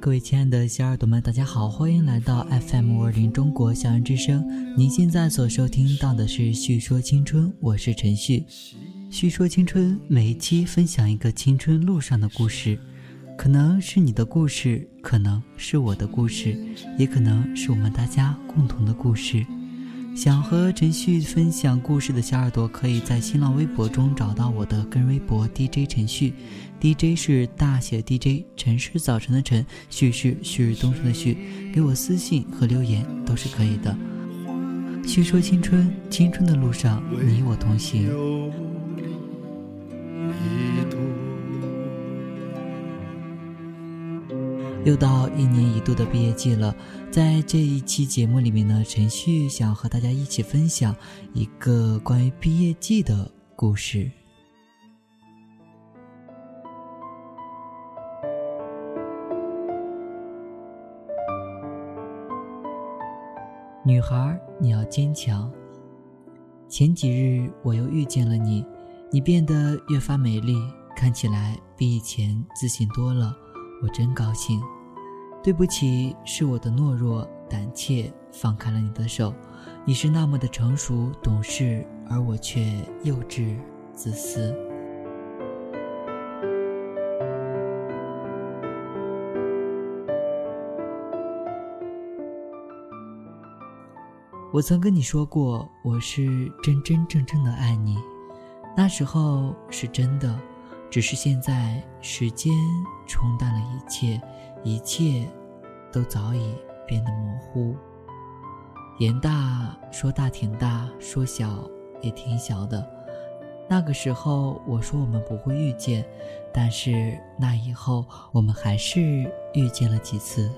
各位亲爱的小耳朵们，大家好，欢迎来到 FM 五二零中国校园之声。您现在所收听到的是《叙说青春》，我是陈旭。《叙说青春》每一期分享一个青春路上的故事，可能是你的故事，可能是我的故事，也可能是我们大家共同的故事。想和陈旭分享故事的小耳朵，可以在新浪微博中找到我的个人微博 DJ 陈旭，DJ 是大写 DJ，晨是早晨的晨，旭是旭日东升的旭，给我私信和留言都是可以的。叙说青春，青春的路上，你我同行。又到一年一度的毕业季了，在这一期节目里面呢，陈旭想和大家一起分享一个关于毕业季的故事。女孩，你要坚强。前几日我又遇见了你，你变得越发美丽，看起来比以前自信多了，我真高兴。对不起，是我的懦弱、胆怯，放开了你的手。你是那么的成熟、懂事，而我却幼稚、自私。我曾跟你说过，我是真真正正的爱你，那时候是真的，只是现在时间冲淡了一切。一切，都早已变得模糊。言大说大挺大，说小也挺小的。那个时候我说我们不会遇见，但是那以后我们还是遇见了几次。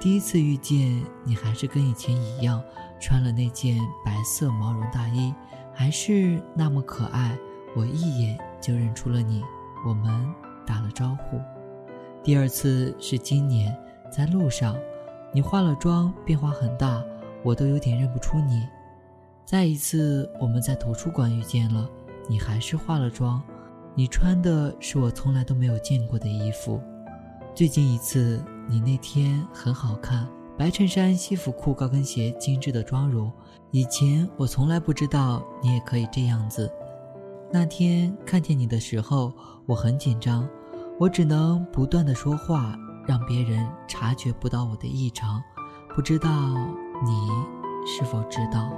第一次遇见你还是跟以前一样，穿了那件白色毛绒大衣，还是那么可爱。我一眼就认出了你，我们打了招呼。第二次是今年，在路上，你化了妆，变化很大，我都有点认不出你。再一次，我们在图书馆遇见了，你还是化了妆，你穿的是我从来都没有见过的衣服。最近一次，你那天很好看，白衬衫、西服裤、高跟鞋，精致的妆容。以前我从来不知道你也可以这样子。那天看见你的时候，我很紧张。我只能不断的说话，让别人察觉不到我的异常。不知道你是否知道？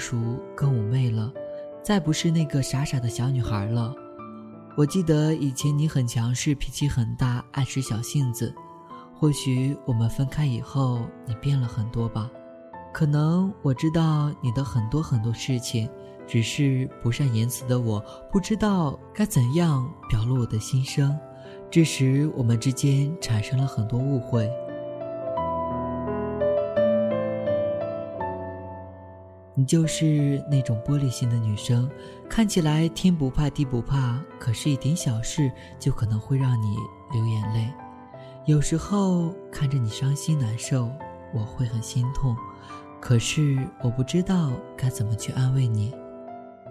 熟、更妩媚了，再不是那个傻傻的小女孩了。我记得以前你很强势，脾气很大，爱使小性子。或许我们分开以后，你变了很多吧？可能我知道你的很多很多事情，只是不善言辞的我不知道该怎样表露我的心声，致使我们之间产生了很多误会。你就是那种玻璃心的女生，看起来天不怕地不怕，可是一点小事就可能会让你流眼泪。有时候看着你伤心难受，我会很心痛，可是我不知道该怎么去安慰你。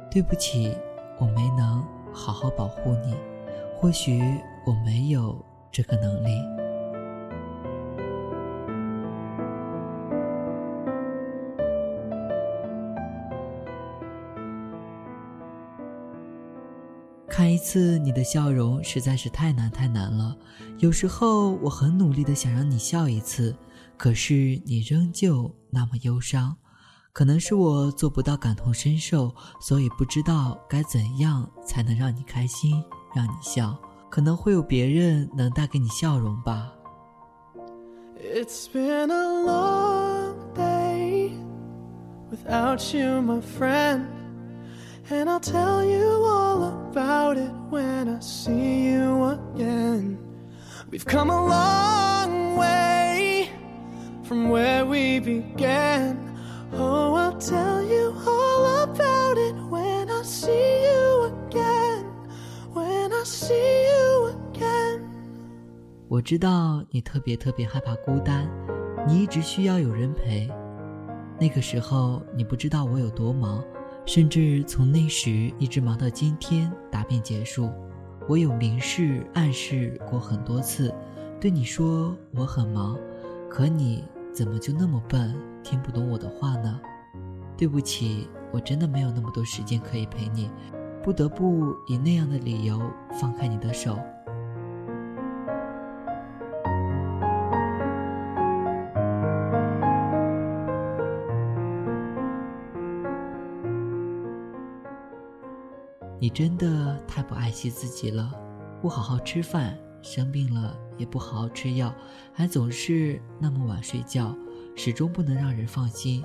对不起，我没能好好保护你，或许我没有这个能力。看一次你的笑容实在是太难太难了。有时候我很努力的想让你笑一次，可是你仍旧那么忧伤。可能是我做不到感同身受，所以不知道该怎样才能让你开心，让你笑。可能会有别人能带给你笑容吧。It's been a long day without you, my friend. And I'll tell you all about it when I see you again. We've come a long way from where we began. Oh, I'll tell you all about it when I see you again. When I see you again. 我知道你特别特别害怕孤单，你一直需要有人陪。那个时候你不知道我有多忙，甚至从那时一直忙到今天答辩结束。我有明示暗示过很多次，对你说我很忙，可你怎么就那么笨，听不懂我的话呢？对不起，我真的没有那么多时间可以陪你，不得不以那样的理由放开你的手。你真的太不爱惜自己了，不好好吃饭，生病了也不好好吃药，还总是那么晚睡觉，始终不能让人放心。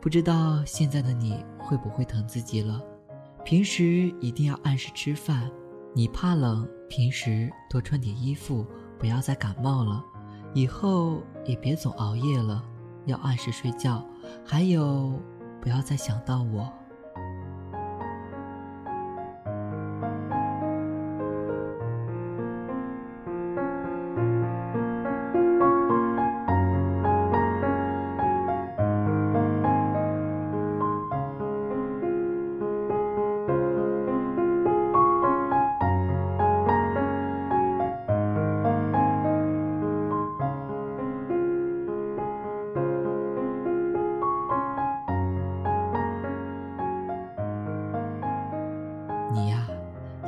不知道现在的你会不会疼自己了？平时一定要按时吃饭。你怕冷，平时多穿点衣服，不要再感冒了。以后也别总熬夜了，要按时睡觉。还有，不要再想到我。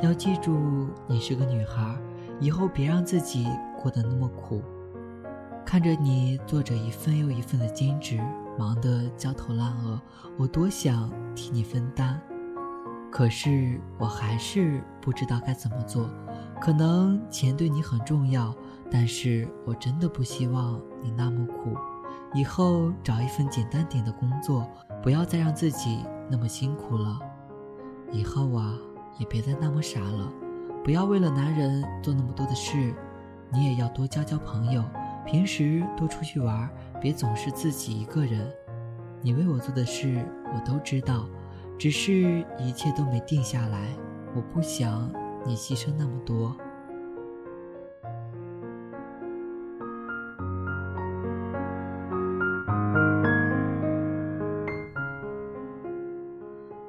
要记住，你是个女孩，以后别让自己过得那么苦。看着你做着一份又一份的兼职，忙得焦头烂额，我多想替你分担，可是我还是不知道该怎么做。可能钱对你很重要，但是我真的不希望你那么苦。以后找一份简单点的工作，不要再让自己那么辛苦了。以后啊。也别再那么傻了，不要为了男人做那么多的事，你也要多交交朋友，平时多出去玩，别总是自己一个人。你为我做的事我都知道，只是一切都没定下来，我不想你牺牲那么多。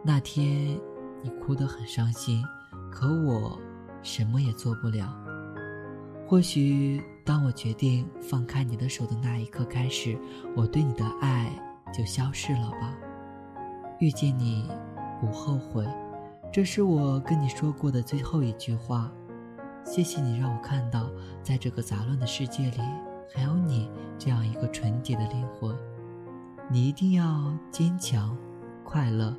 那天。哭得很伤心，可我什么也做不了。或许当我决定放开你的手的那一刻开始，我对你的爱就消失了吧。遇见你，不后悔。这是我跟你说过的最后一句话。谢谢你让我看到，在这个杂乱的世界里，还有你这样一个纯洁的灵魂。你一定要坚强，快乐。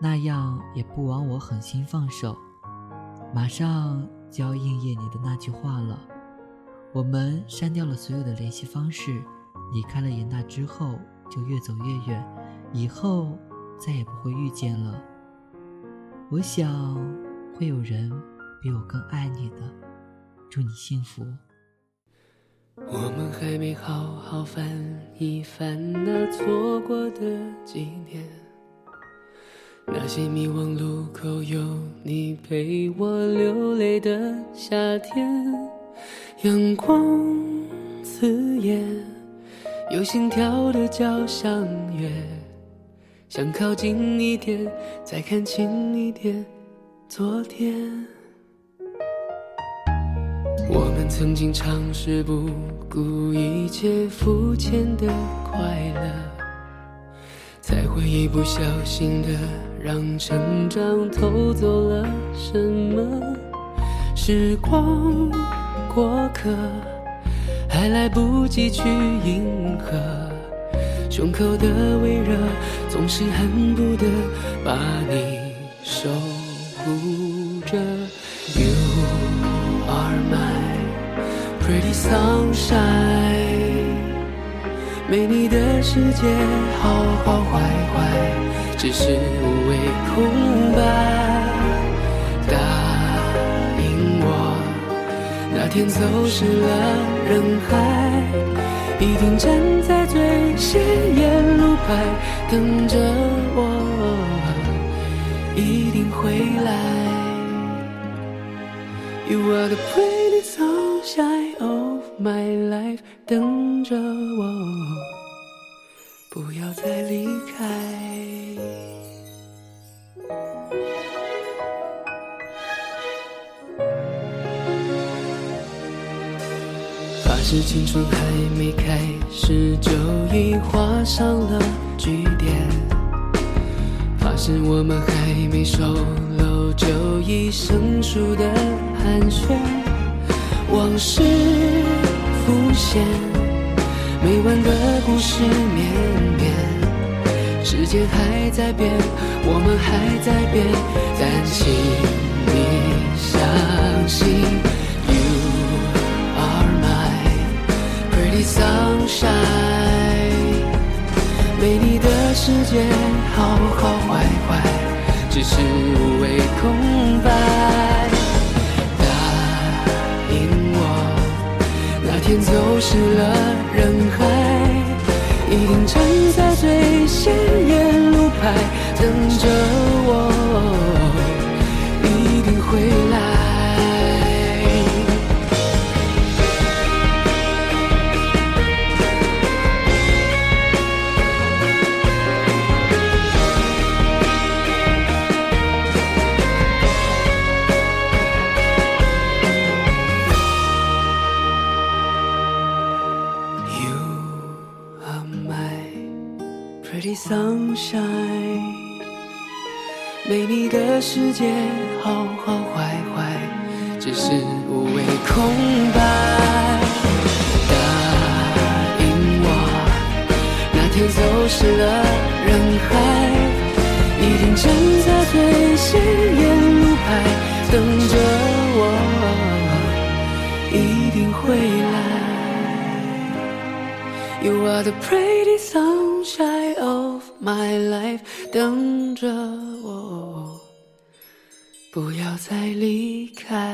那样也不枉我狠心放手。马上就要应验你的那句话了。我们删掉了所有的联系方式，离开了严大之后就越走越远，以后再也不会遇见了。我想会有人比我更爱你的。祝你幸福。我们还没好好翻一翻那错过的几年。那些迷惘路口有你陪我流泪的夏天，阳光刺眼，有心跳的交响乐，想靠近一点，再看清一点昨天。我们曾经尝试不顾一切肤浅的快乐。才会一不小心的让成长偷走了什么？时光过客，还来不及去迎合，胸口的微热总是恨不得把你守护着。You are my pretty sunshine。没你的世界，好好坏坏，只是无谓空白。答应我，那天走失了人海，一定站在最显眼路牌，等着我，一定会来。You are the pretty sunshine of my life，等着我，不要再离开。是青春还没开始，就已画上了句点。怕是我们还没熟络，就已生疏的寒暄。往事浮现，没完的故事绵绵。时间还在变，我们还在变，但请你相信 sunshine。没你的世界，好好坏坏，只是无谓空白。答应我，那天走失了人海，一定站在最显眼路牌，等着我，Shine，没你的世界好好坏坏，只是无谓空白。答应我，那天走失了人海，一定站在最显眼路牌，等着我，一定会来。You are the pretty sun my life，等着我，不要再离开。